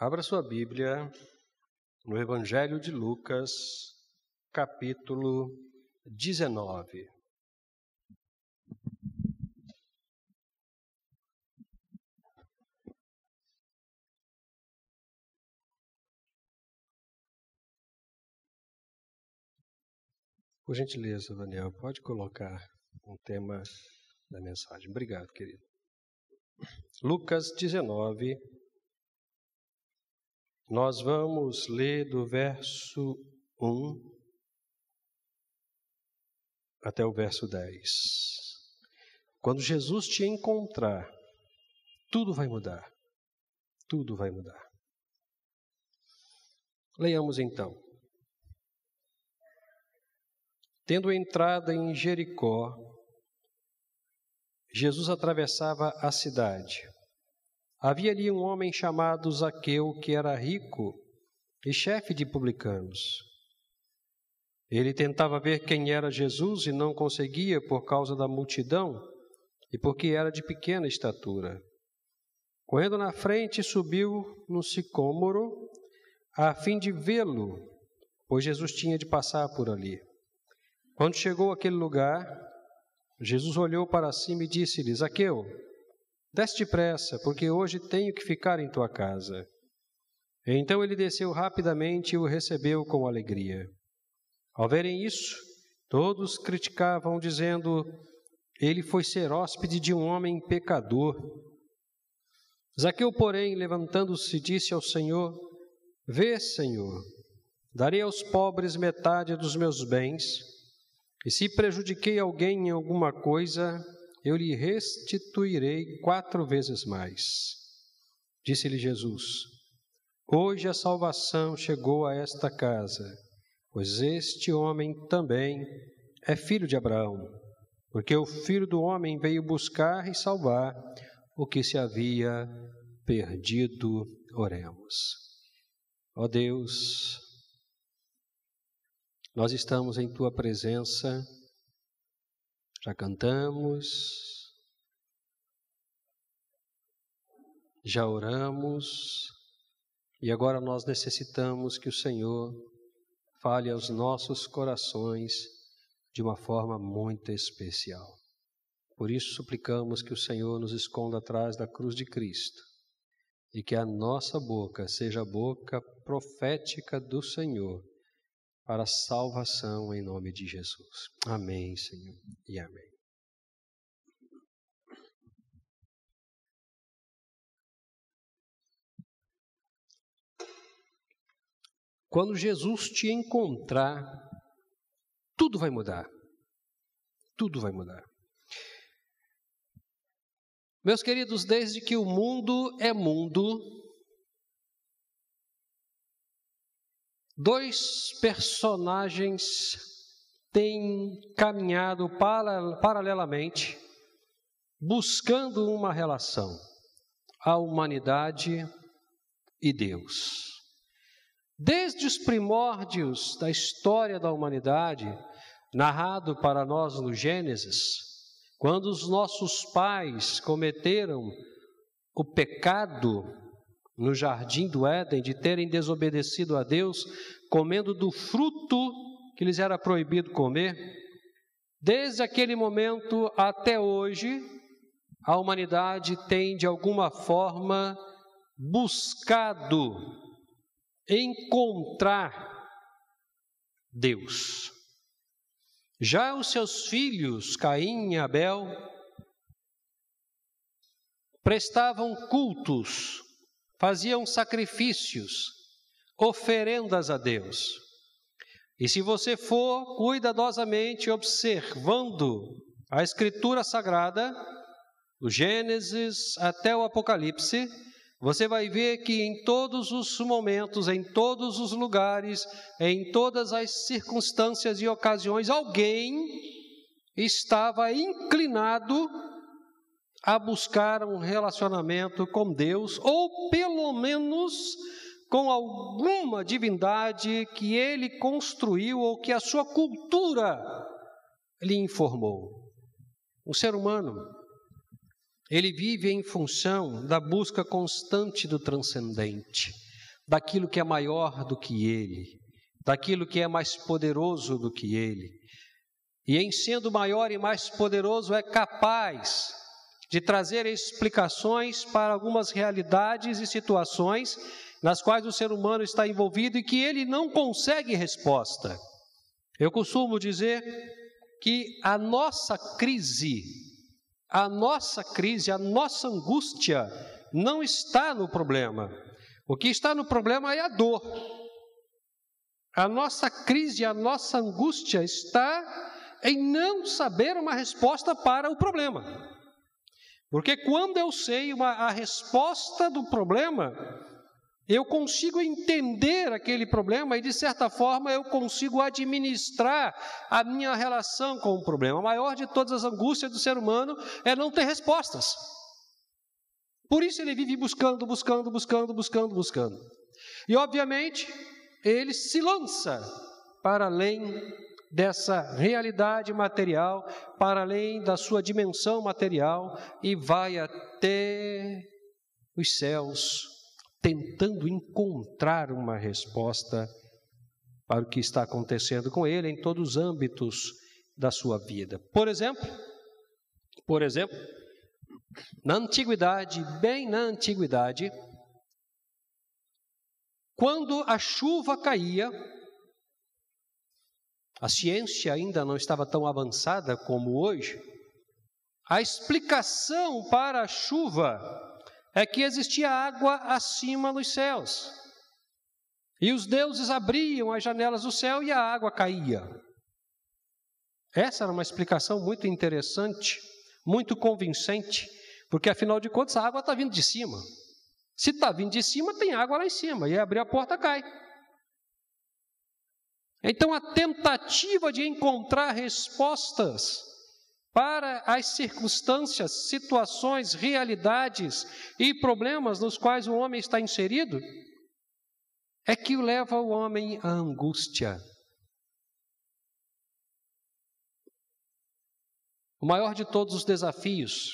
Abra sua Bíblia no Evangelho de Lucas, capítulo 19. Por gentileza, Daniel, pode colocar um tema da mensagem. Obrigado, querido. Lucas 19, nós vamos ler do verso 1 até o verso 10. Quando Jesus te encontrar, tudo vai mudar. Tudo vai mudar. Leiamos então. Tendo entrada em Jericó, Jesus atravessava a cidade. Havia ali um homem chamado Zaqueu, que era rico e chefe de publicanos. Ele tentava ver quem era Jesus e não conseguia por causa da multidão e porque era de pequena estatura. Correndo na frente, subiu no sicômoro a fim de vê-lo, pois Jesus tinha de passar por ali. Quando chegou àquele lugar, Jesus olhou para cima e disse-lhe: Zaqueu, Desce depressa, porque hoje tenho que ficar em tua casa. Então ele desceu rapidamente e o recebeu com alegria. Ao verem isso, todos criticavam, dizendo: Ele foi ser hóspede de um homem pecador. Zaqueu, porém, levantando-se, disse ao Senhor: Vê, Senhor, darei aos pobres metade dos meus bens, e se prejudiquei alguém em alguma coisa, eu lhe restituirei quatro vezes mais. Disse-lhe Jesus: Hoje a salvação chegou a esta casa, pois este homem também é filho de Abraão, porque o filho do homem veio buscar e salvar o que se havia perdido. Oremos. Ó Deus, nós estamos em tua presença já cantamos, já oramos e agora nós necessitamos que o Senhor fale aos nossos corações de uma forma muito especial. Por isso suplicamos que o Senhor nos esconda atrás da cruz de Cristo e que a nossa boca seja a boca profética do Senhor para a salvação em nome de Jesus. Amém, Senhor, e amém. Quando Jesus te encontrar, tudo vai mudar. Tudo vai mudar. Meus queridos, desde que o mundo é mundo, Dois personagens têm caminhado paralelamente, buscando uma relação: a humanidade e Deus. Desde os primórdios da história da humanidade, narrado para nós no Gênesis, quando os nossos pais cometeram o pecado no jardim do Éden de terem desobedecido a Deus, comendo do fruto que lhes era proibido comer, desde aquele momento até hoje, a humanidade tem de alguma forma buscado encontrar Deus. Já os seus filhos, Caim e Abel, prestavam cultos faziam sacrifícios, oferendas a Deus. E se você for cuidadosamente observando a Escritura Sagrada, do Gênesis até o Apocalipse, você vai ver que em todos os momentos, em todos os lugares, em todas as circunstâncias e ocasiões, alguém estava inclinado a buscar um relacionamento com Deus, ou pelo menos com alguma divindade que ele construiu ou que a sua cultura lhe informou. O ser humano, ele vive em função da busca constante do transcendente. daquilo que é maior do que ele, daquilo que é mais poderoso do que ele. E em sendo maior e mais poderoso, é capaz de trazer explicações para algumas realidades e situações nas quais o ser humano está envolvido e que ele não consegue resposta. Eu costumo dizer que a nossa crise, a nossa crise, a nossa angústia não está no problema. O que está no problema é a dor. A nossa crise, a nossa angústia está em não saber uma resposta para o problema. Porque quando eu sei uma, a resposta do problema, eu consigo entender aquele problema e, de certa forma, eu consigo administrar a minha relação com o problema. A maior de todas as angústias do ser humano é não ter respostas. Por isso ele vive buscando, buscando, buscando, buscando, buscando. E, obviamente, ele se lança para além dessa realidade material, para além da sua dimensão material e vai até os céus, tentando encontrar uma resposta para o que está acontecendo com ele em todos os âmbitos da sua vida. Por exemplo, por exemplo, na antiguidade, bem na antiguidade, quando a chuva caía, a ciência ainda não estava tão avançada como hoje, a explicação para a chuva é que existia água acima nos céus. E os deuses abriam as janelas do céu e a água caía. Essa era uma explicação muito interessante, muito convincente, porque afinal de contas a água está vindo de cima. Se está vindo de cima, tem água lá em cima, e abrir a porta cai. Então, a tentativa de encontrar respostas para as circunstâncias, situações, realidades e problemas nos quais o homem está inserido, é que o leva o homem à angústia. O maior de todos os desafios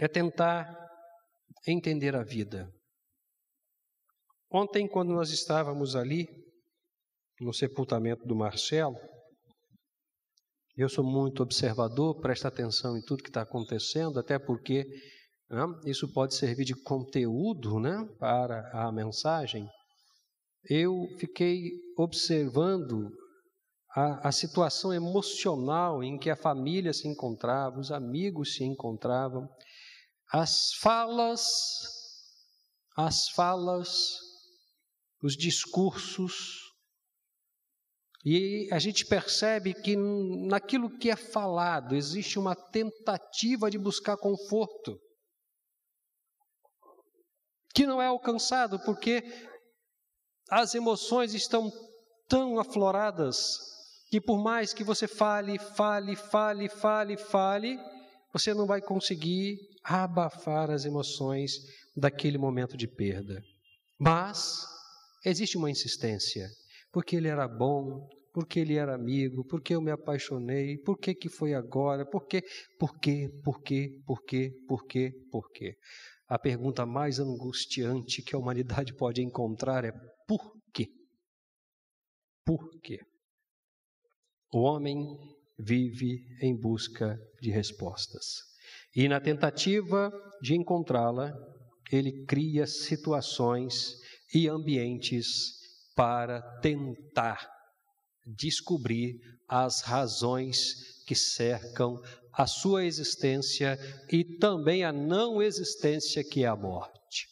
é tentar entender a vida. Ontem, quando nós estávamos ali, no sepultamento do Marcelo, eu sou muito observador, presta atenção em tudo que está acontecendo, até porque né, isso pode servir de conteúdo né, para a mensagem. Eu fiquei observando a, a situação emocional em que a família se encontrava, os amigos se encontravam, as falas, as falas, os discursos, e a gente percebe que naquilo que é falado existe uma tentativa de buscar conforto, que não é alcançado porque as emoções estão tão afloradas que por mais que você fale, fale, fale, fale, fale, você não vai conseguir abafar as emoções daquele momento de perda. Mas existe uma insistência porque ele era bom, porque ele era amigo, porque eu me apaixonei, por que que foi agora, por quê, por quê, por quê, por quê, por quê, por quê. A pergunta mais angustiante que a humanidade pode encontrar é por quê? Por quê? O homem vive em busca de respostas. E na tentativa de encontrá-la, ele cria situações e ambientes para tentar descobrir as razões que cercam a sua existência e também a não existência que é a morte.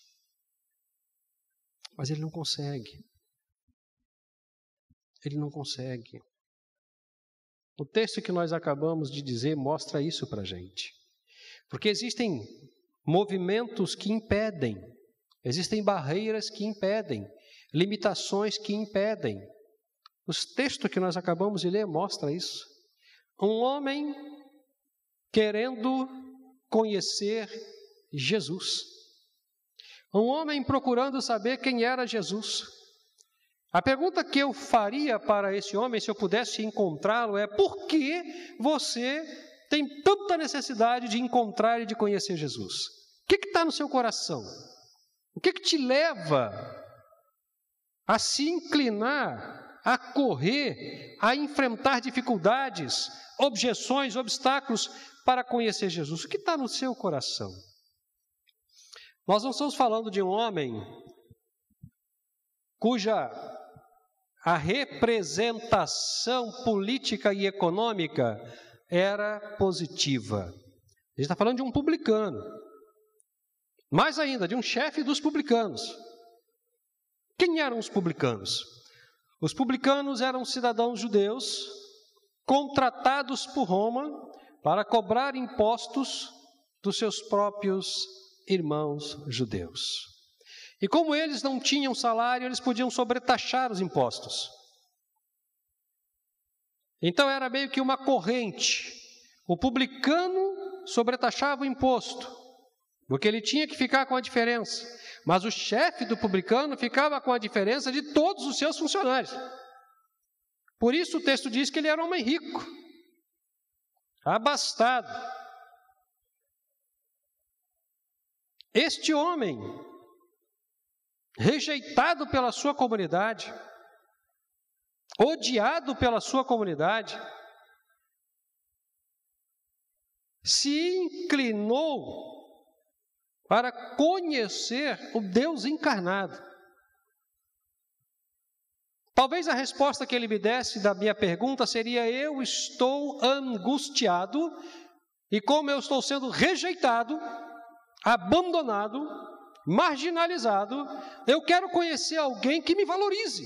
Mas ele não consegue. Ele não consegue. O texto que nós acabamos de dizer mostra isso para a gente. Porque existem movimentos que impedem, existem barreiras que impedem, limitações que impedem. Os textos que nós acabamos de ler mostra isso. Um homem querendo conhecer Jesus. Um homem procurando saber quem era Jesus. A pergunta que eu faria para esse homem, se eu pudesse encontrá-lo, é: por que você tem tanta necessidade de encontrar e de conhecer Jesus? O que está no seu coração? O que, que te leva a se inclinar, a correr, a enfrentar dificuldades, objeções, obstáculos para conhecer Jesus? O que está no seu coração? Nós não estamos falando de um homem cuja a representação política e econômica era positiva. A gente está falando de um publicano. Mais ainda, de um chefe dos publicanos. Quem eram os publicanos? Os publicanos eram cidadãos judeus contratados por Roma para cobrar impostos dos seus próprios irmãos judeus. E como eles não tinham salário, eles podiam sobretaxar os impostos. Então era meio que uma corrente. O publicano sobretaxava o imposto, porque ele tinha que ficar com a diferença. Mas o chefe do publicano ficava com a diferença de todos os seus funcionários. Por isso o texto diz que ele era um homem rico, abastado. Este homem rejeitado pela sua comunidade, odiado pela sua comunidade, se inclinou para conhecer o Deus encarnado. Talvez a resposta que ele me desse da minha pergunta seria: Eu estou angustiado, e como eu estou sendo rejeitado, abandonado, marginalizado, eu quero conhecer alguém que me valorize,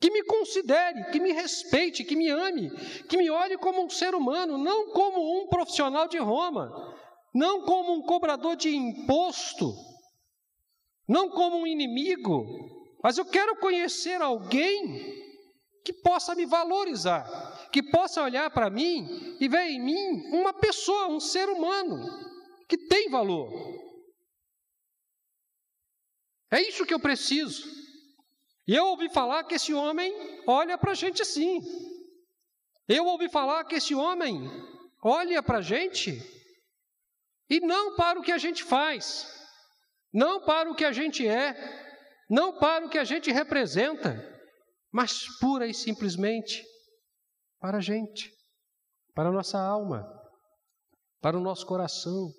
que me considere, que me respeite, que me ame, que me olhe como um ser humano, não como um profissional de Roma, não como um cobrador de imposto, não como um inimigo, mas eu quero conhecer alguém que possa me valorizar, que possa olhar para mim e ver em mim uma pessoa, um ser humano que tem valor. É isso que eu preciso. E eu ouvi falar que esse homem olha para a gente assim. Eu ouvi falar que esse homem olha para a gente e não para o que a gente faz, não para o que a gente é, não para o que a gente representa, mas pura e simplesmente para a gente, para a nossa alma, para o nosso coração.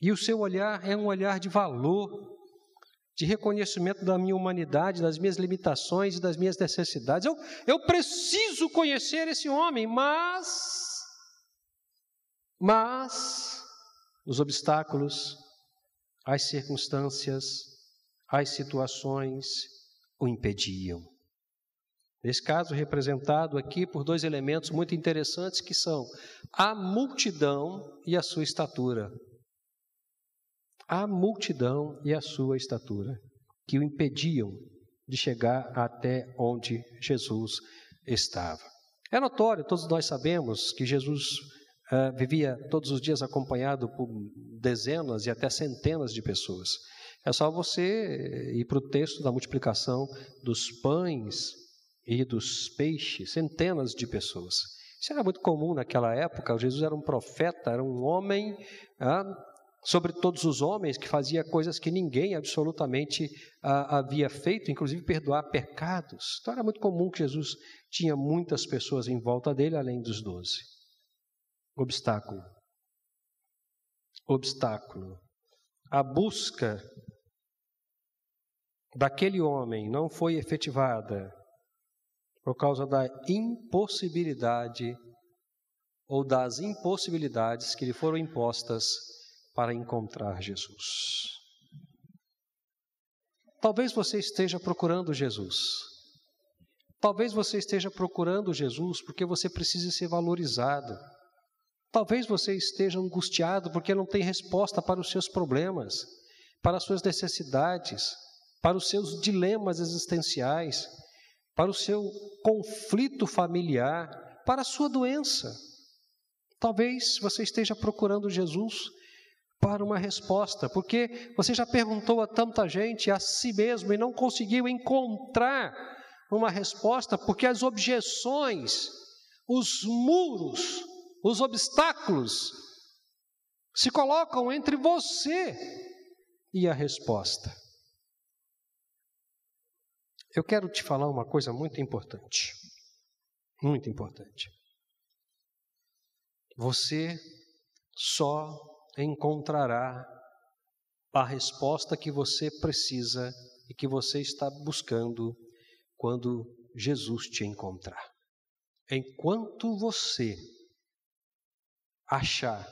E o seu olhar é um olhar de valor, de reconhecimento da minha humanidade, das minhas limitações e das minhas necessidades. Eu, eu preciso conhecer esse homem, mas. Mas os obstáculos, as circunstâncias, as situações o impediam. Nesse caso, representado aqui por dois elementos muito interessantes que são a multidão e a sua estatura a multidão e a sua estatura, que o impediam de chegar até onde Jesus estava. É notório, todos nós sabemos que Jesus uh, vivia todos os dias acompanhado por dezenas e até centenas de pessoas. É só você ir para o texto da multiplicação dos pães e dos peixes, centenas de pessoas. Isso era muito comum naquela época. Jesus era um profeta, era um homem ah, sobre todos os homens, que fazia coisas que ninguém absolutamente ah, havia feito, inclusive perdoar pecados. Então era muito comum que Jesus tinha muitas pessoas em volta dele, além dos doze. Obstáculo. Obstáculo. A busca daquele homem não foi efetivada por causa da impossibilidade ou das impossibilidades que lhe foram impostas para encontrar Jesus. Talvez você esteja procurando Jesus. Talvez você esteja procurando Jesus porque você precisa ser valorizado. Talvez você esteja angustiado porque não tem resposta para os seus problemas, para as suas necessidades, para os seus dilemas existenciais, para o seu conflito familiar, para a sua doença. Talvez você esteja procurando Jesus para uma resposta, porque você já perguntou a tanta gente, a si mesmo, e não conseguiu encontrar uma resposta, porque as objeções, os muros, os obstáculos se colocam entre você E a resposta? Eu quero te falar uma coisa muito importante. Muito importante. Você só encontrará a resposta que você precisa e que você está buscando quando Jesus te encontrar. Enquanto você achar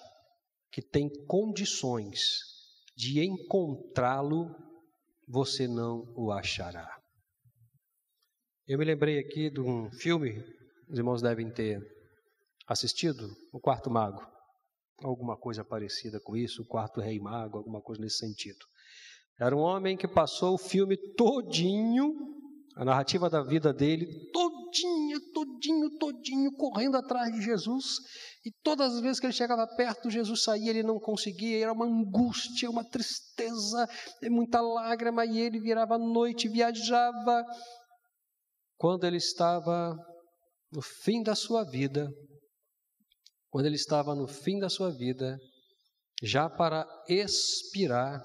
que tem condições de encontrá-lo, você não o achará. Eu me lembrei aqui de um filme, os irmãos devem ter assistido, O Quarto Mago. Alguma coisa parecida com isso, O Quarto Rei Mago, alguma coisa nesse sentido. Era um homem que passou o filme todinho, a narrativa da vida dele, todinho, todinho, todinho, correndo atrás de Jesus. E todas as vezes que ele chegava perto, Jesus saía, ele não conseguia, era uma angústia, uma tristeza, muita lágrima, e ele virava à noite, viajava. Quando ele estava no fim da sua vida, quando ele estava no fim da sua vida, já para expirar,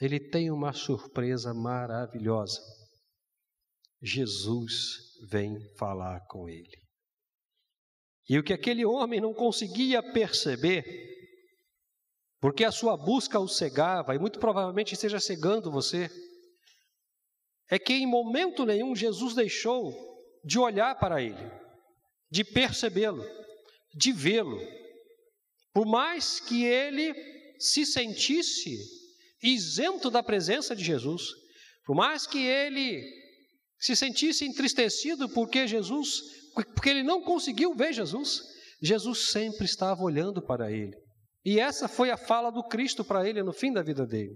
ele tem uma surpresa maravilhosa. Jesus vem falar com ele. E o que aquele homem não conseguia perceber, porque a sua busca o cegava, e muito provavelmente esteja cegando você, é que em momento nenhum Jesus deixou de olhar para ele, de percebê-lo, de vê-lo. Por mais que ele se sentisse isento da presença de Jesus, por mais que ele se sentisse entristecido porque Jesus, porque ele não conseguiu ver Jesus, Jesus sempre estava olhando para ele. E essa foi a fala do Cristo para ele no fim da vida dele.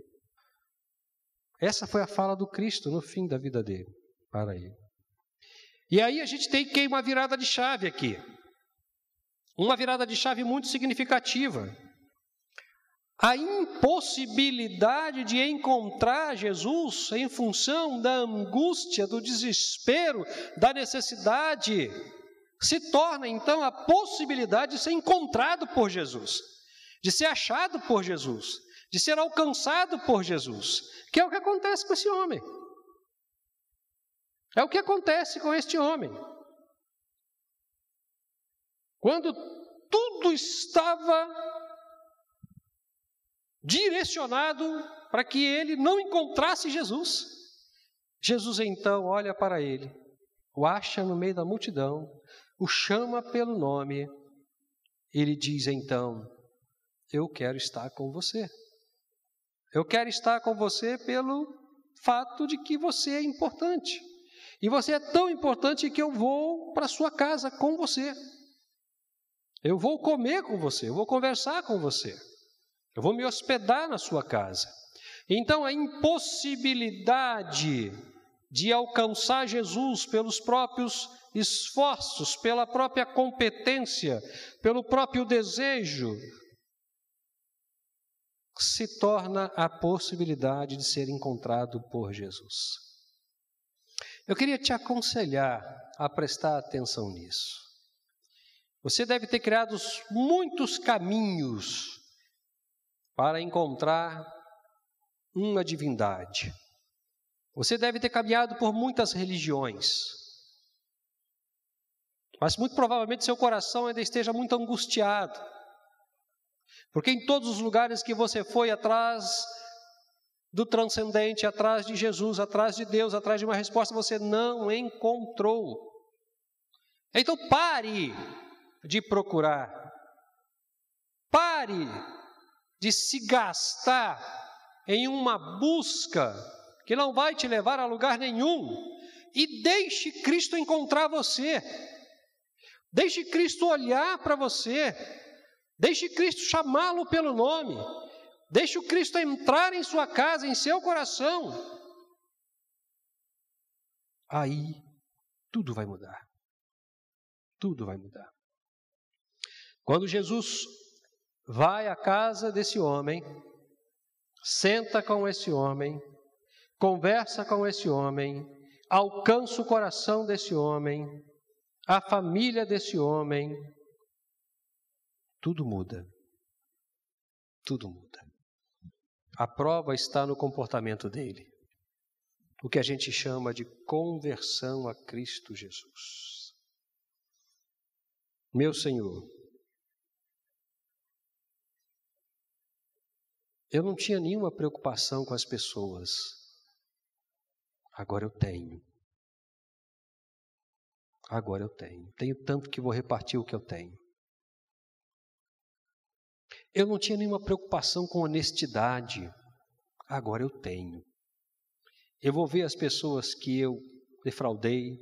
Essa foi a fala do Cristo no fim da vida dele para ele. E aí a gente tem que uma virada de chave aqui. Uma virada de chave muito significativa a impossibilidade de encontrar Jesus em função da angústia, do desespero, da necessidade, se torna então a possibilidade de ser encontrado por Jesus, de ser achado por Jesus, de ser alcançado por Jesus, que é o que acontece com esse homem. É o que acontece com este homem. Quando tudo estava direcionado para que ele não encontrasse Jesus. Jesus então olha para ele, o acha no meio da multidão, o chama pelo nome, ele diz então: Eu quero estar com você. Eu quero estar com você pelo fato de que você é importante. E você é tão importante que eu vou para sua casa com você. Eu vou comer com você, eu vou conversar com você. Eu vou me hospedar na sua casa. Então, a impossibilidade de alcançar Jesus pelos próprios esforços, pela própria competência, pelo próprio desejo, se torna a possibilidade de ser encontrado por Jesus. Eu queria te aconselhar a prestar atenção nisso. Você deve ter criado muitos caminhos para encontrar uma divindade. Você deve ter caminhado por muitas religiões, mas muito provavelmente seu coração ainda esteja muito angustiado, porque em todos os lugares que você foi atrás do transcendente, atrás de Jesus, atrás de Deus, atrás de uma resposta, você não encontrou. Então pare de procurar, pare de se gastar em uma busca que não vai te levar a lugar nenhum. E deixe Cristo encontrar você. Deixe Cristo olhar para você. Deixe Cristo chamá-lo pelo nome. Deixe o Cristo entrar em sua casa, em seu coração. Aí tudo vai mudar. Tudo vai mudar. Quando Jesus vai à casa desse homem, senta com esse homem, conversa com esse homem, alcança o coração desse homem, a família desse homem, tudo muda. Tudo muda. A prova está no comportamento dele. O que a gente chama de conversão a Cristo Jesus. Meu Senhor, eu não tinha nenhuma preocupação com as pessoas. Agora eu tenho. Agora eu tenho. Tenho tanto que vou repartir o que eu tenho. Eu não tinha nenhuma preocupação com honestidade. Agora eu tenho. Eu vou ver as pessoas que eu defraudei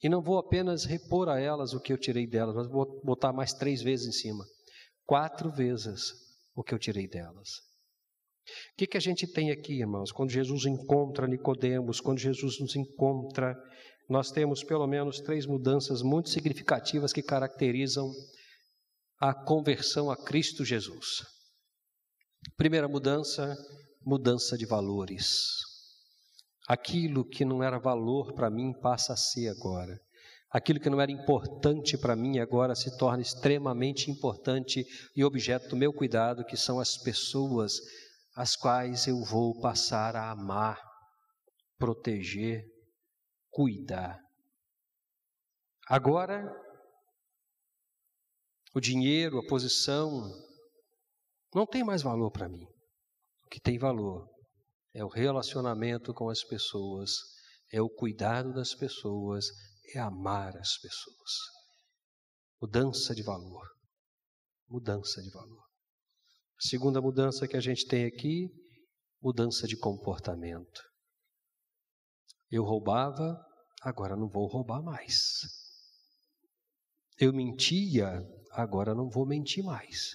e não vou apenas repor a elas o que eu tirei delas, mas vou botar mais três vezes em cima. Quatro vezes o que eu tirei delas. O que, que a gente tem aqui, irmãos? Quando Jesus encontra Nicodemos, quando Jesus nos encontra nós temos pelo menos três mudanças muito significativas que caracterizam a conversão a Cristo Jesus. Primeira mudança, mudança de valores. Aquilo que não era valor para mim passa a ser agora. Aquilo que não era importante para mim agora se torna extremamente importante e objeto do meu cuidado, que são as pessoas as quais eu vou passar a amar, proteger, cuidar. Agora, o dinheiro, a posição, não tem mais valor para mim. O que tem valor é o relacionamento com as pessoas, é o cuidado das pessoas, é amar as pessoas. Mudança de valor. Mudança de valor. A segunda mudança que a gente tem aqui, mudança de comportamento. Eu roubava, agora não vou roubar mais. Eu mentia, agora não vou mentir mais.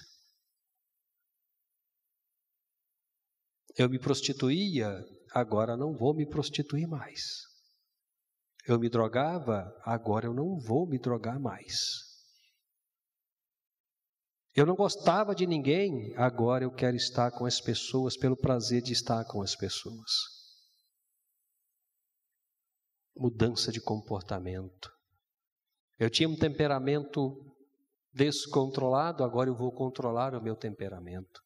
Eu me prostituía, agora não vou me prostituir mais. Eu me drogava, agora eu não vou me drogar mais. Eu não gostava de ninguém, agora eu quero estar com as pessoas pelo prazer de estar com as pessoas mudança de comportamento. Eu tinha um temperamento descontrolado, agora eu vou controlar o meu temperamento.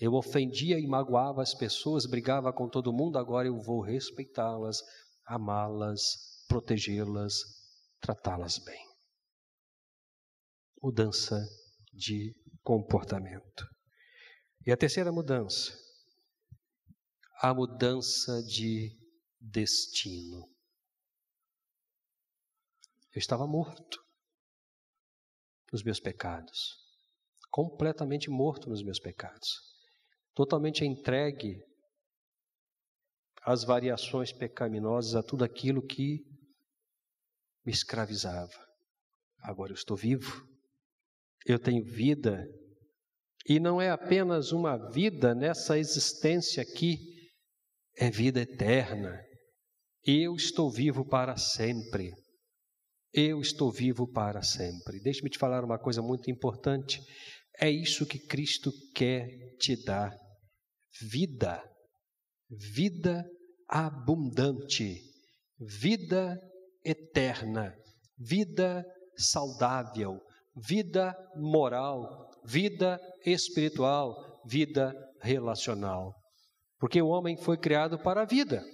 Eu ofendia e magoava as pessoas, brigava com todo mundo, agora eu vou respeitá-las, amá-las, protegê-las, tratá-las bem. Mudança de comportamento. E a terceira mudança, a mudança de destino. Eu estava morto nos meus pecados, completamente morto nos meus pecados, totalmente entregue às variações pecaminosas, a tudo aquilo que me escravizava. Agora eu estou vivo, eu tenho vida, e não é apenas uma vida nessa existência aqui, é vida eterna. Eu estou vivo para sempre. Eu estou vivo para sempre. Deixe-me te falar uma coisa muito importante. É isso que Cristo quer te dar: vida, vida abundante, vida eterna, vida saudável, vida moral, vida espiritual, vida relacional. Porque o homem foi criado para a vida.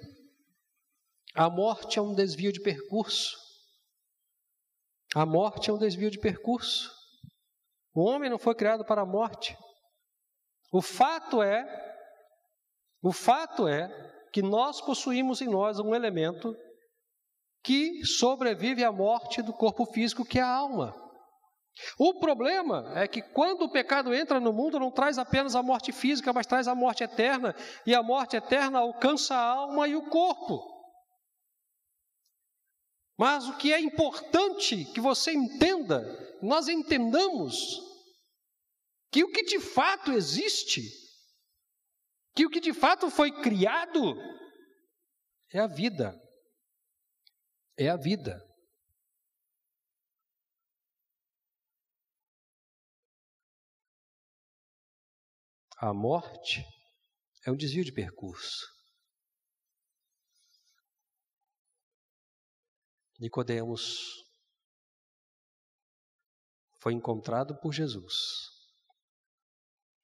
A morte é um desvio de percurso. A morte é um desvio de percurso. O homem não foi criado para a morte. O fato é, o fato é que nós possuímos em nós um elemento que sobrevive à morte do corpo físico, que é a alma. O problema é que quando o pecado entra no mundo, não traz apenas a morte física, mas traz a morte eterna, e a morte eterna alcança a alma e o corpo. Mas o que é importante que você entenda, nós entendamos que o que de fato existe, que o que de fato foi criado, é a vida. É a vida. A morte é um desvio de percurso. Nicodemos foi encontrado por Jesus.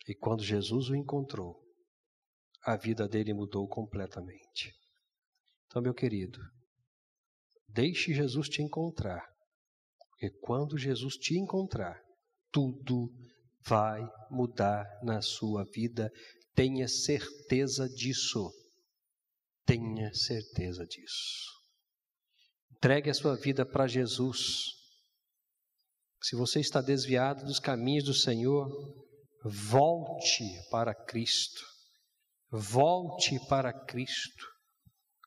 E quando Jesus o encontrou, a vida dele mudou completamente. Então, meu querido, deixe Jesus te encontrar, porque quando Jesus te encontrar, tudo vai mudar na sua vida, tenha certeza disso. Tenha certeza disso. Entregue a sua vida para Jesus. Se você está desviado dos caminhos do Senhor, volte para Cristo. Volte para Cristo.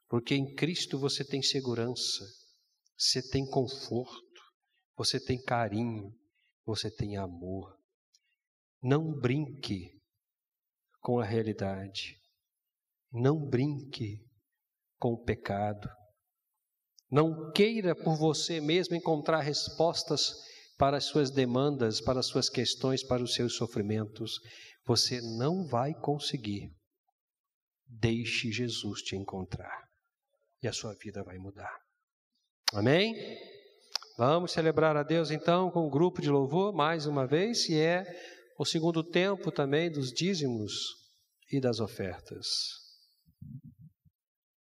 Porque em Cristo você tem segurança, você tem conforto, você tem carinho, você tem amor. Não brinque com a realidade. Não brinque com o pecado. Não queira por você mesmo encontrar respostas para as suas demandas, para as suas questões, para os seus sofrimentos. Você não vai conseguir. Deixe Jesus te encontrar e a sua vida vai mudar. Amém? Vamos celebrar a Deus então com um grupo de louvor mais uma vez, e é o segundo tempo também dos dízimos e das ofertas.